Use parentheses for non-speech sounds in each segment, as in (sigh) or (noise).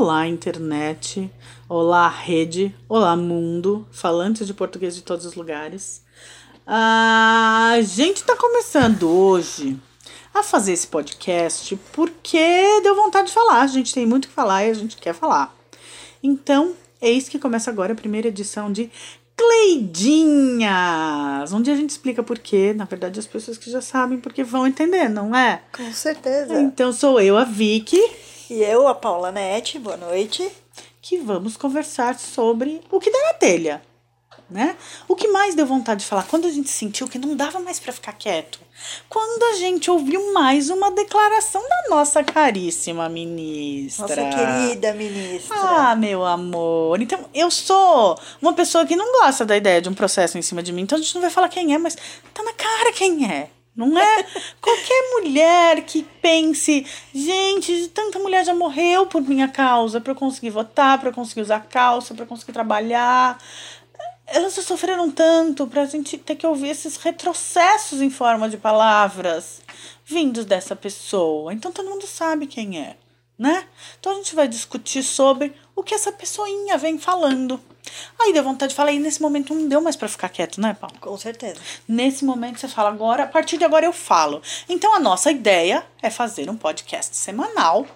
Olá, internet. Olá, rede. Olá, mundo. Falantes de português de todos os lugares. A gente tá começando hoje a fazer esse podcast porque deu vontade de falar. A gente tem muito que falar e a gente quer falar. Então, eis que começa agora a primeira edição de Cleidinhas, onde a gente explica por quê. Na verdade, as pessoas que já sabem porque vão entender, não é? Com certeza. Então, sou eu, a Vicky, E eu, a Paula Nete, boa noite. que vamos conversar sobre o que der na telha, né? O que mais deu vontade de falar quando a gente sentiu que não dava mais pra ficar quieto? Quando a gente ouviu mais uma declaração da nossa caríssima ministra. Nossa querida ministra. Ah, meu amor. Então, eu sou uma pessoa que não gosta da ideia de um processo em cima de mim. Então, a gente não vai falar quem é, mas tá na cara quem é. Não é? Qualquer mulher que pense, gente, tanta mulher já morreu por minha causa, pra eu conseguir votar, pra eu conseguir usar calça, pra eu conseguir trabalhar. Elas já sofreram tanto pra gente ter que ouvir esses retrocessos em forma de palavras vindos dessa pessoa. Então todo mundo sabe quem é, né? Então a gente vai discutir sobre o que essa pessoinha vem falando. Aí deu vontade de falar, e nesse momento não deu mais pra ficar quieto, né, Paulo? Com certeza. Nesse momento você fala agora, a partir de agora eu falo. Então a nossa ideia é fazer um podcast semanal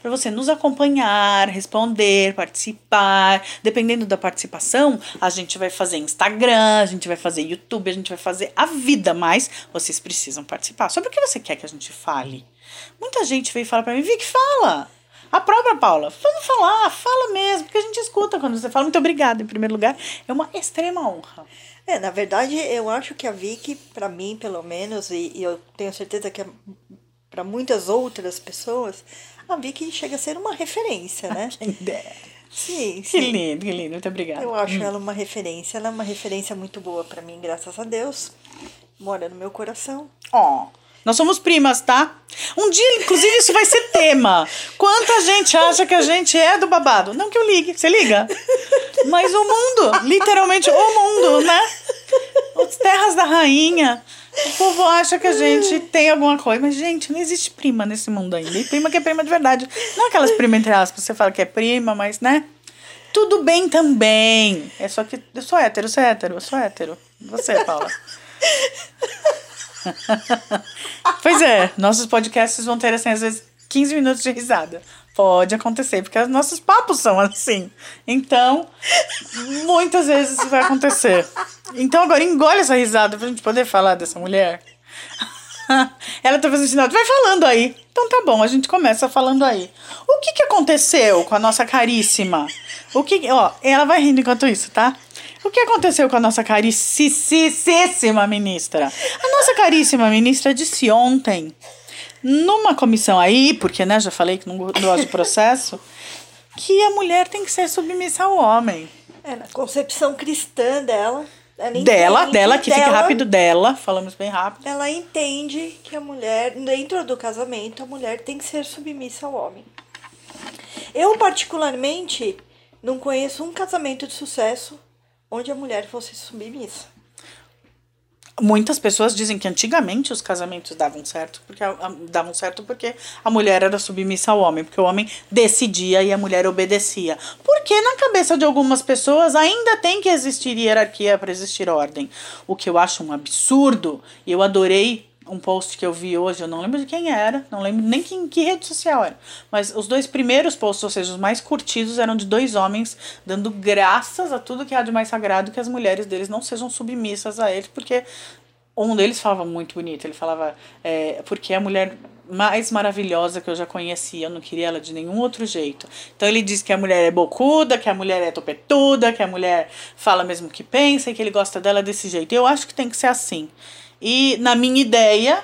para você nos acompanhar, responder, participar. Dependendo da participação, a gente vai fazer Instagram, a gente vai fazer YouTube, a gente vai fazer a vida, mas vocês precisam participar. Sobre o que você quer que a gente fale? Muita gente veio falar para mim, Vicky, fala. A própria Paula, vamos falar, fala mesmo, porque a gente escuta quando você fala. Muito obrigada, em primeiro lugar. É uma extrema honra. É, na verdade, eu acho que a Vicky, pra mim, pelo menos, e, e eu tenho certeza que para muitas outras pessoas, a Vicky chega a ser uma referência, né? (laughs) Quem dera. Sim, Que sim. lindo, que lindo. Muito obrigada. Eu acho ela uma referência. Ela é uma referência muito boa pra mim, graças a Deus. Mora no meu coração. Ó, nós somos primas, tá? Um dia, inclusive, isso vai ser tema. Quanta gente acha que a gente é do babado? Não que eu ligue, você liga? Mas o mundo, literalmente o mundo, né? As terras da rainha. O povo acha que a gente tem alguma coisa. Mas, gente, não existe prima nesse mundo ainda. E prima que é prima de verdade. Não aquelas primas entre aspas, você fala que é prima, mas, né? Tudo bem também. É só que eu sou hétero, eu sou hétero, eu sou hétero. Você, Paula. (laughs) Pois é, nossos podcasts vão ter, assim, às vezes 15 minutos de risada. Pode acontecer, porque os nossos papos são assim. Então, muitas vezes isso vai acontecer. Então, agora engole essa risada pra gente poder falar dessa mulher. (laughs) Ela tá fazendo sinal, vai falando aí. Então tá bom, a gente começa falando aí. O que que aconteceu com a nossa caríssima? O que, ó, ela vai rindo enquanto isso, tá? O que aconteceu com a nossa caricíssima ministra? A nossa caríssima ministra disse ontem, numa comissão aí, porque né, já falei que não gosto de processo, que a mulher tem que ser submissa ao homem. É, na concepção cristã dela. Ela Dela, entende dela, que fique dela- rápido dela, falamos bem rápido. Ela entende que a mulher, dentro do casamento, a mulher tem que ser submissa ao homem. Eu, particularmente, não conheço um casamento de sucesso onde a mulher fosse submissa. Muitas pessoas dizem que antigamente os casamentos davam certo, porque a- a- davam certo porque a mulher era submissa ao homem, porque o homem decidia e a mulher obedecia. Porque na cabeça de algumas pessoas ainda tem que existir hierarquia para existir ordem. O que eu acho um absurdo, eu adorei um post que eu vi hoje, eu não lembro de quem era, não lembro nem em que rede social era. Mas os dois primeiros posts, ou seja, os mais curtidos, eram de dois homens dando graças a tudo que há de mais sagrado que as mulheres deles não sejam submissas a eles, porque um deles falava muito bonito, ele falava, é, porque é a mulher mais maravilhosa que eu já conhecia, eu não queria ela de nenhum outro jeito. Então ele diz que a mulher é bocuda, que a mulher é topetuda, que a mulher fala mesmo o que pensa e que ele gosta dela desse jeito. Eu acho que tem que ser assim. E na minha ideia,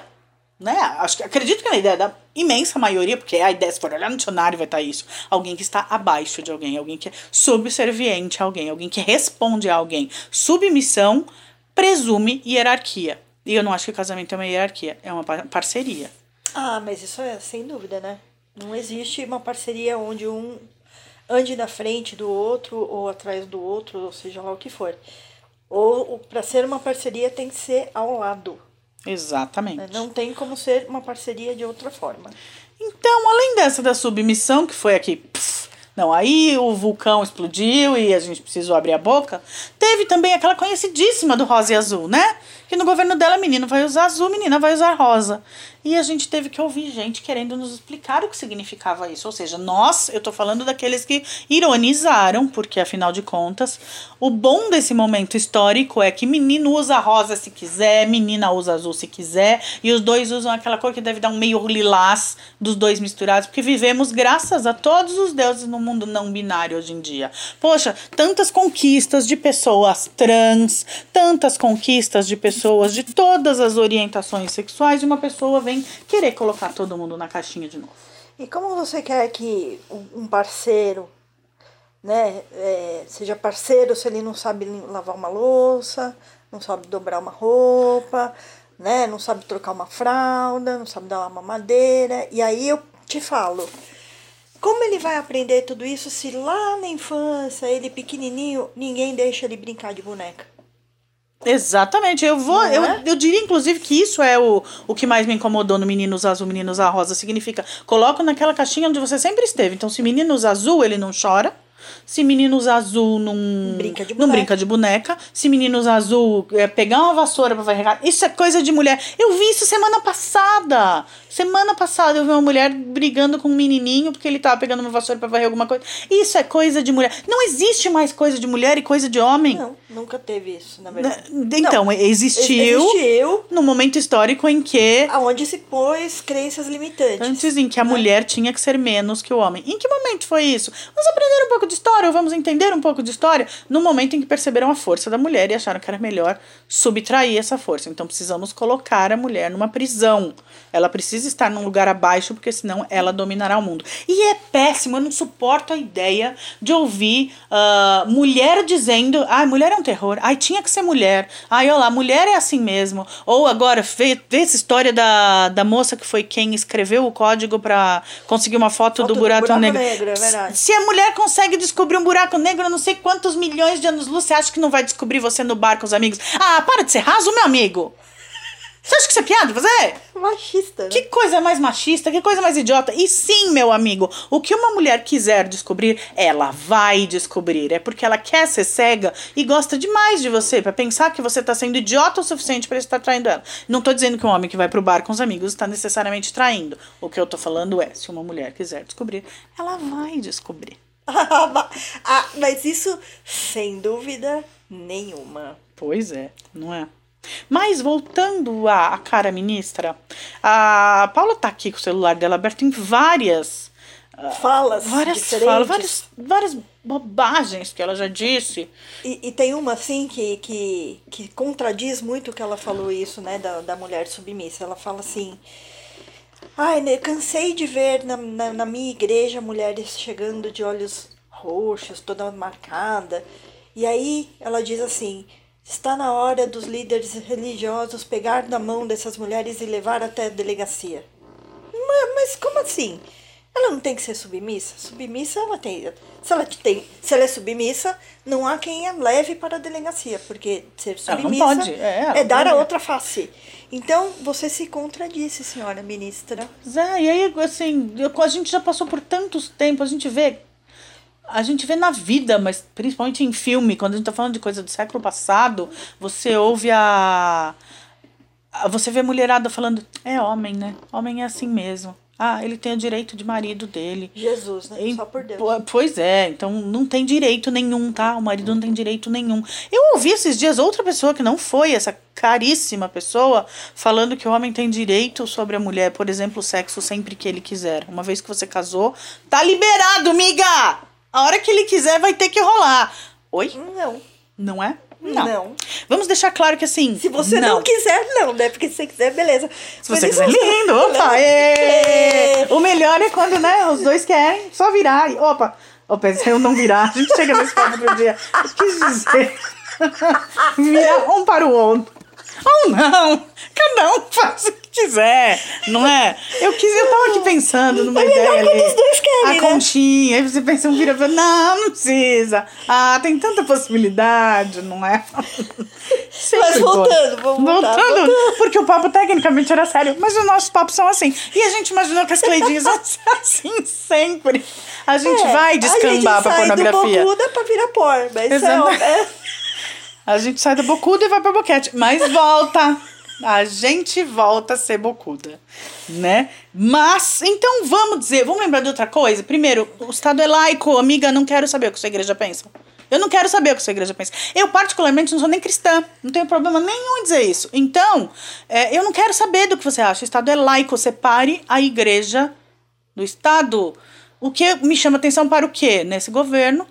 né? Acho acredito que na ideia da imensa maioria, porque a ideia, se for olhar no dicionário, vai estar isso. Alguém que está abaixo de alguém, alguém que é subserviente a alguém, alguém que responde a alguém. Submissão presume hierarquia. E eu não acho que casamento é uma hierarquia, é uma par- parceria. Ah, mas isso é sem dúvida, né? Não existe uma parceria onde um ande na frente do outro ou atrás do outro, ou seja lá o que for. Ou para ser uma parceria tem que ser ao lado. Exatamente. né? Não tem como ser uma parceria de outra forma. Então, além dessa da submissão, que foi aqui Não, aí o vulcão explodiu e a gente precisou abrir a boca. Teve também aquela conhecidíssima do rosa e azul, né? Que no governo dela, menino vai usar azul, menina vai usar rosa. E a gente teve que ouvir gente querendo nos explicar o que significava isso. Ou seja, nós, eu tô falando daqueles que ironizaram, porque afinal de contas, o bom desse momento histórico é que menino usa rosa se quiser, menina usa azul se quiser, e os dois usam aquela cor que deve dar um meio lilás dos dois misturados, porque vivemos graças a todos os deuses no mundo não binário hoje em dia. Poxa, tantas conquistas de pessoas trans, tantas conquistas de pessoas de todas as orientações sexuais, e uma pessoa vem querer colocar todo mundo na caixinha de novo. E como você quer que um parceiro, né, é, seja parceiro se ele não sabe lavar uma louça, não sabe dobrar uma roupa, né, não sabe trocar uma fralda, não sabe dar uma mamadeira, e aí eu te falo, como ele vai aprender tudo isso se lá na infância, ele pequenininho, ninguém deixa ele brincar de boneca? Exatamente, eu vou. Não Eu, é? eu diria, inclusive, que isso é o, o que mais me incomodou no Meninos Azul, Meninos a Rosa. Significa, coloca naquela caixinha onde você sempre esteve. Então, se Meninos Azul, ele não chora. Se Meninos Azul não Brinca de não boneca. brinca de boneca. Se Meninos Azul é, pegar uma vassoura pra varrer. Isso é coisa de mulher. Eu vi isso semana passada. Semana passada eu vi uma mulher brigando com um menininho porque ele tava pegando uma vassoura pra varrer alguma coisa. Isso é coisa de mulher. Não existe mais coisa de mulher e coisa de homem. Não, nunca teve isso, na verdade. Então, Não, existiu, existiu no momento histórico em que aonde se pôs crenças limitantes. antes em que a mulher tinha que ser menos que o homem. Em que momento foi isso? Vamos aprender um pouco de história, ou vamos entender um pouco de história no momento em que perceberam a força da mulher e acharam que era melhor subtrair essa força. Então precisamos colocar a mulher numa prisão. Ela precisa estar num lugar abaixo, porque senão ela dominará o mundo. E é péssimo, eu não suporto a ideia de ouvir ah, mulher dizendo: ai, mulher é um terror, ai, tinha que ser mulher, ai, olha lá, mulher é assim mesmo. Ou agora, vê, vê essa história da, da moça que foi quem escreveu o código para conseguir uma foto, Foto do do buraco, buraco negro. negro, é verdade. Se a mulher consegue descobrir um buraco negro, não sei quantos milhões de anos luz, você acha que não vai descobrir você no bar com os amigos? Ah, para de ser raso, meu amigo! Você acha que isso é piada você? Machista, né? Que coisa mais machista, que coisa mais idiota. E sim, meu amigo, o que uma mulher quiser descobrir, ela vai descobrir. É porque ela quer ser cega e gosta demais de você, pra pensar que você tá sendo idiota o suficiente pra estar traindo ela. Não tô dizendo que um homem que vai pro bar com os amigos está necessariamente traindo. O que eu tô falando é, se uma mulher quiser descobrir, ela vai descobrir. (laughs) Ah, mas isso sem dúvida nenhuma. Pois é, não é? Mas voltando à, à cara ministra, a Paula tá aqui com o celular dela aberto em várias Falas várias diferentes. falas, várias, várias bobagens que ela já disse. E, e tem uma assim que, que, que contradiz muito o que ela falou isso, né, da, da mulher submissa. Ela fala assim. Ai, né, cansei de ver na, na, na minha igreja mulheres chegando de olhos roxos, toda marcada. E aí ela diz assim: está na hora dos líderes religiosos pegar na mão dessas mulheres e levar até a delegacia. Mas, mas como assim? Ela não tem que ser submissa? Submissa ela tem. Se ela, tem, se ela é submissa, não há quem a leve para a delegacia, porque ser submissa pode, é, é dar a outra face. Então, você se contradisse, senhora ministra. Zé, e aí, assim, a gente já passou por tantos tempos, a gente vê. A gente vê na vida, mas principalmente em filme, quando a gente tá falando de coisa do século passado, você ouve a. a- Você vê a mulherada falando, é homem, né? Homem é assim mesmo. Ah, ele tem o direito de marido dele. Jesus, né? Em- Só por Deus. Po- Pois é, então não tem direito nenhum, tá? O marido não tem direito nenhum. Eu ouvi esses dias outra pessoa que não foi essa caríssima pessoa falando que o homem tem direito sobre a mulher, por exemplo, o sexo sempre que ele quiser. Uma vez que você casou, tá liberado, miga! A hora que ele quiser vai ter que rolar. Oi? Não. Não é? Não. Vamos deixar claro que assim. Se você não. quiser, não, né? Porque se você quiser, beleza. Se você quiser, lindo! Opa! ê! O melhor é quando, né, os dois querem só virar. e- Opa! Opa, se eu não virar, a gente chega nesse ponto outro dia. Eu quis dizer. (laughs) Virar um para o outro. Ou não! Cada um faz o que quiser, não é? Eu quis, eu tava aqui pensando numa É melhor ideia ali. os dois querem, A né? conchinha, aí você pensa, um vira e fala, não, não precisa. Ah, tem tanta possibilidade, não é? (laughs) Sempre Mas voltando, vamos voltar, Voltando, voltando. porque o papo tecnicamente era sério, mas os nossos papos são assim. E a gente imaginou que as Cleidinhas (laughs) assim sempre. A gente É, vai descambar a pra gente sai pornografia. do bocuda pra virar por, mas Exato. é, é, (laughs) A gente sai do bocuda e vai pra boquete. Mas volta. A gente volta a ser bocuda, né? Mas, então vamos dizer, vamos lembrar de outra coisa? Primeiro, o Estado é laico, amiga, não quero saber o que sua igreja pensa. Eu não quero saber o que sua igreja pensa. Eu, particularmente, não sou nem cristã. Não tenho problema nenhum em dizer isso. Então, é, eu não quero saber do que você acha. O Estado é laico. Separe a igreja do Estado. O que me chama atenção para o quê? Nesse governo,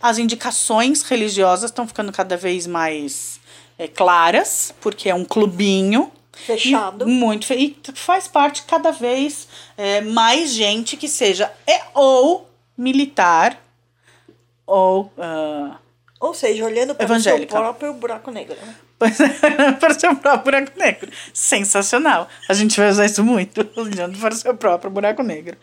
as indicações religiosas estão ficando cada vez mais é, claras, porque é um clubinho. Fechado. E muito. E faz parte cada vez é, mais gente que seja é, ou militar ou. ah, Ou seja, olhando para o seu próprio buraco negro. né? (laughs) para o seu próprio buraco negro. Sensacional. A gente vai usar isso muito, (laughs) olhando para o seu próprio buraco negro.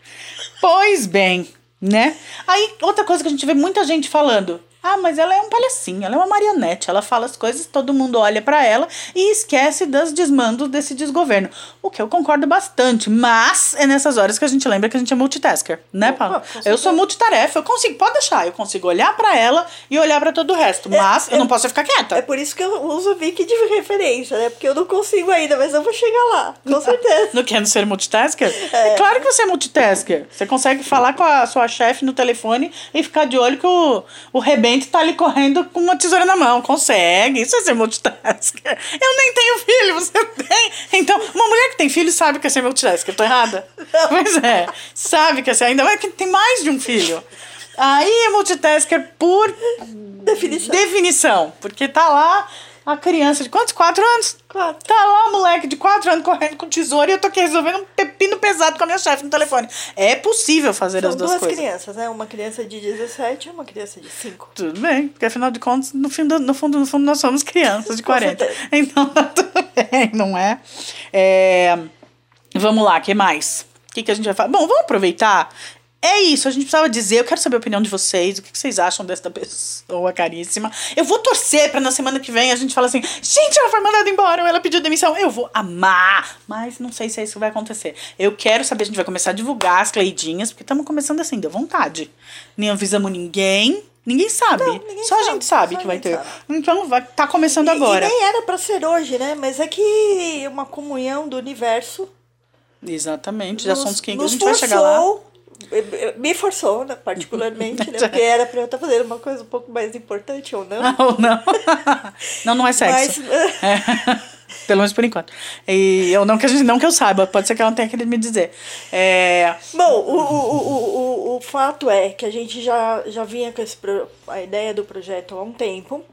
Pois bem, né? Aí, outra coisa que a gente vê muita gente falando. Ah, mas ela é um palhacinho, ela é uma marionete. Ela fala as coisas, todo mundo olha para ela e esquece dos desmandos desse desgoverno. O que eu concordo bastante, mas é nessas horas que a gente lembra que a gente é multitasker, né, Paulo? Eu sou multitarefa, eu consigo, pode deixar, eu consigo olhar para ela e olhar para todo o resto, mas eu não posso ficar quieta. É por isso que eu uso o Vic de referência, né? Porque eu não consigo ainda, mas eu vou chegar lá, com (laughs) certeza. Não quer ser multitasker? É. claro que você é multitasker. Você consegue falar com a sua chefe no telefone e ficar de olho que o, o rebento tá ali correndo com uma tesoura na mão. Consegue. Isso é ser multitasker. Eu nem tenho filho, você (laughs) tem. Então, uma mulher que tem filho sabe que é ser multitasker. Tô errada? Pois é. Sabe que é ser. Ainda mais que tem mais de um filho. Aí é multitasker por Definição. definição. Porque tá lá a criança de quantos? Quatro anos? Claro. Tá lá o moleque de 4 anos correndo com tesoura e eu tô aqui resolvendo um pepino pesado com a minha chefe no telefone. É possível fazer São as duas, duas coisas. crianças, né? Uma criança de 17 e uma criança de 5. Tudo bem, porque afinal de contas, no, fim do- no, fundo, no fundo, nós somos crianças de Com 40. certeza. Então (laughs) tá tudo bem, não é? É, Vamos lá, o que mais? O que, que a gente vai falar? Bom, vamos aproveitar. É isso, a gente precisava dizer, eu quero saber a opinião de vocês, o que vocês acham desta pessoa caríssima. Eu vou torcer pra na semana que vem a gente falar assim, gente, ela foi mandada embora, ou ela pediu demissão. Eu vou amar, mas não sei se é isso que vai acontecer. Eu quero saber, a gente vai começar a divulgar as Cleidinhas, porque estamos começando assim, deu vontade. Nem avisamos ninguém, ninguém sabe. Não, ninguém só a sabe, gente sabe que a vai ter. sabe. Então vai tá começando agora. E nem era pra ser hoje, né? Mas é que uma comunhão do universo. Exatamente, de nos- assuntos que a gente vai chegar lá. Me forçou, né, particularmente, né? Porque era pra eu estar fazendo uma coisa um pouco mais importante ou não. Não, não. não, não é sexo. Mas. É. (laughs) Pelo menos por enquanto. E eu não que, a gente, não que eu saiba, pode ser que ela não tenha querido me dizer. É, Bom, o, o, o, o, o fato é que a gente já, já vinha com esse pro- a ideia do projeto há um tempo.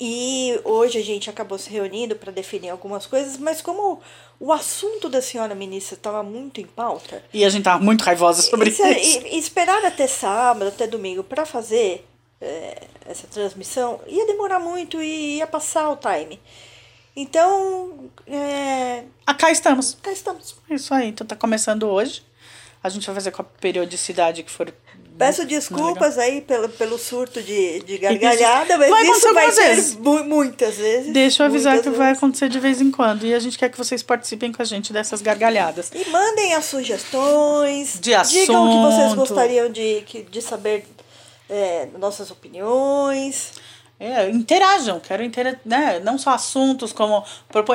E, hoje a gente acabou se reunindo para definir algumas coisas, mas como o assunto da senhora ministra estava muito em pauta, e a gente tava muito raivosa sobre e, se- isso. e- e esperar até sábado, até domingo para fazer é, essa transmissão ia demorar muito e ia passar o time. Então, é, Ah, cá estamos. cá estamos. Isso aí, então tá começando hoje. A gente vai fazer com a periodicidade que for. Peço desculpas aí pelo, pelo surto de, de gargalhada, mas Vai isso vai ser vezes. mu- muitas vezes. Deixa eu avisar que vai vezes. acontecer de vez em quando. E a gente quer que vocês participem com a gente dessas gargalhadas. E mandem as sugestões. De Digam o que vocês assunto. gostariam de, de saber é, nossas opiniões. É, interajam, quero intera né? Não só assuntos, como.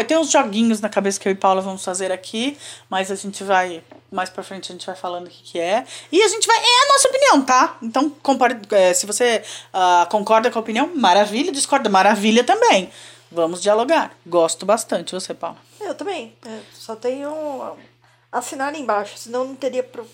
Tem uns joguinhos na cabeça que eu e Paula vamos fazer aqui, mas a gente vai. Mais pra frente a gente vai falando o que, que é. E a gente vai. É a nossa opinião, tá? Então, compare, é, se você ah, concorda com a opinião, maravilha. Discorda, maravilha também. Vamos dialogar. Gosto bastante, você, Paula. Eu também. é, só tenho assinar embaixo, senão não teria pro-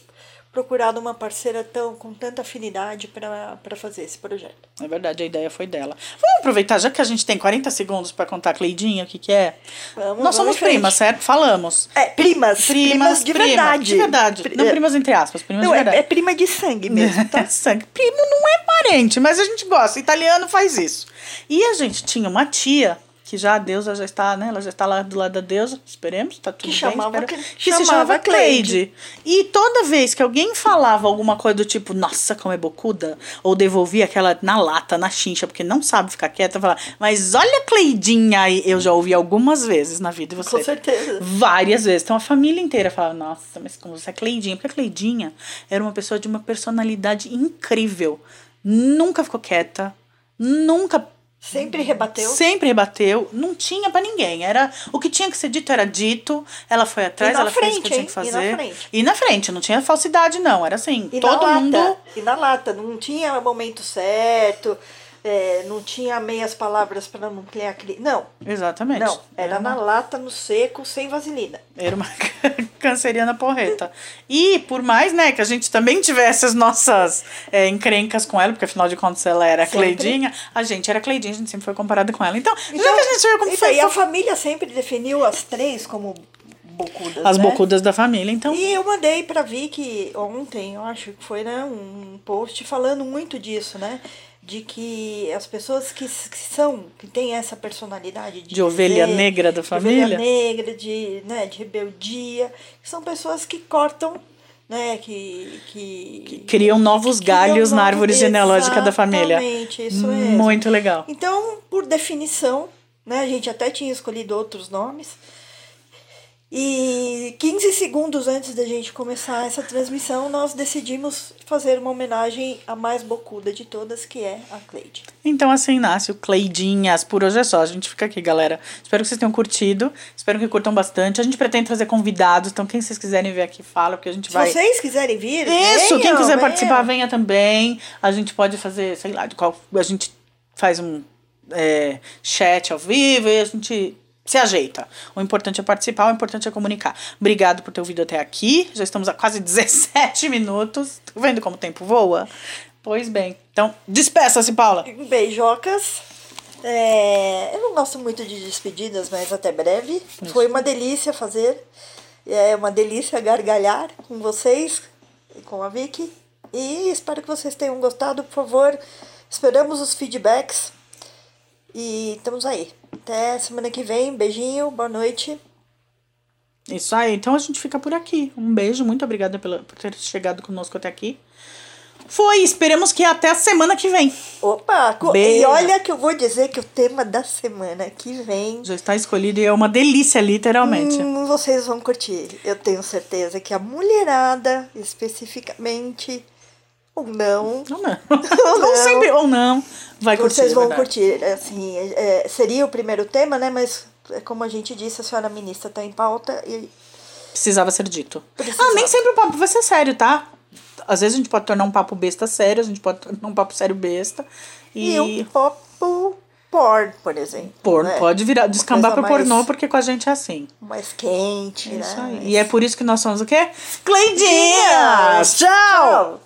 procurado uma parceira tão com tanta afinidade para fazer esse projeto. É verdade, a ideia foi dela. Vamos aproveitar, já que a gente tem 40 segundos pra contar a Cleidinha, o que, que é? Vamos, Nós somos primas, certo? Falamos. É, primas. Primas, de prima, verdade. De verdade. Pri- Não primas entre aspas, primas Não, de é, verdade. é prima de sangue mesmo, tá? É (laughs) sangue. Primo não é parente, mas a gente gosta. Italiano faz isso. E a gente tinha uma tia que já a deusa já está, né? Ela já está lá do lado da deusa, esperemos, tá tudo Que bem. chamava Cle- que se chamava chamava Cleide. Cleide. E toda vez que alguém falava alguma coisa do tipo, nossa, como é bocuda, ou devolvia aquela na lata, na chincha, porque não sabe ficar quieta, falar, mas olha a Cleidinha aí. Eu já ouvi algumas vezes na vida você. Com certeza. Várias vezes. Então a família inteira falava, nossa, mas como você é Cleidinha? Porque a Cleidinha era uma pessoa de uma personalidade incrível. Nunca ficou quieta, nunca Sempre rebateu. Sempre rebateu, não tinha pra ninguém. Era o que tinha que ser dito era dito. Ela foi atrás, ela fez o que frente, tinha hein? que E na fazer. frente. E na frente, não tinha falsidade não, era assim, E todo na mundo lata. E na lata. Não tinha momento certo. é, não tinha meias palavras para não criar cri... Não, Exatamente. não. Era uma, na lata, no seco, sem vaselina. era uma (laughs) canceriana porreta. E por mais, né, que a gente também tivesse as nossas é, encrencas com ela, porque afinal de contas ela era a Sempre. Cleidinha, a gente era Cleidinha, a gente sempre foi comparada com ela. Então, já Então, que a gente viu como então, foi e a família sempre definiu as três como bocudas, as né? bocudas da família, então... E eu mandei pra Vicky ontem, eu acho que foi, né, um post falando muito disso, né? De que as pessoas que, que são, que têm essa personalidade de, De ovelha dizer, negra da de família? ovelha negra, de, né, de rebeldia, são pessoas que cortam, né, que... que, Criam novos criam galhos na novos- árvore genealógica da família. Exatamente, isso mesmo. Muito legal. Então, por definição, né, a gente até tinha escolhido outros nomes. E 15 segundos antes da gente começar essa transmissão, nós decidimos fazer uma homenagem à mais bocuda de todas, que é a Cleide. Então assim nasce o Cleidinhas. Por hoje é só. A gente fica aqui, galera. Espero que vocês tenham curtido. Espero que curtam bastante. A gente pretende trazer convidados. Então, quem vocês quiserem ver aqui, fala, porque a gente Se vai. vocês quiserem vir, Isso! quem venham, quiser venham. participar, venha também. A gente pode fazer, sei lá, de qual. A gente faz um é, chat ao vivo e a gente se ajeita. O importante é participar, o importante é comunicar. Obrigado por ter ouvido até aqui. Já estamos a quase (laughs) 17 minutos. Tá vendo como o tempo voa? Pois bem. Então, despeça-se, Paula. Beijocas. É, eu não gosto muito de despedidas, mas até breve. Foi uma delícia fazer. É uma delícia gargalhar com vocês, e com a Vicky. E espero que vocês tenham gostado. Por favor, esperamos os feedbacks. E estamos aí. Até semana que vem. Beijinho, boa noite. Isso aí, então a gente fica por aqui. Um beijo, muito obrigada pela, por ter chegado conosco até aqui. Foi, esperemos que até a semana que vem. Opa! Beijo. E olha que eu vou dizer que o tema da semana que vem Já está escolhido e é uma delícia, literalmente. Hum, vocês vão curtir. Eu tenho certeza que a mulherada, especificamente, ou não, (laughs) Ou não. Ou não. sempre, ou não. Vai curtir. vocês é vão verdade. curtir. Assim, é, seria o primeiro tema, né? Mas, é como a gente disse, a senhora ministra está em pauta e Precisava ser dito. Precisava. Ah, nem sempre o papo vai ser sério, tá? Às vezes a gente pode tornar um papo besta sério, a gente pode tornar um papo sério besta. E, E um papo porn, por exemplo. porno né? pode virar, descambar pro pornô, porque com a gente é assim. Mais quente, É isso né? aí. Mais- E é por isso que nós somos o quê? Cleidinhas! Tchau! Tchau!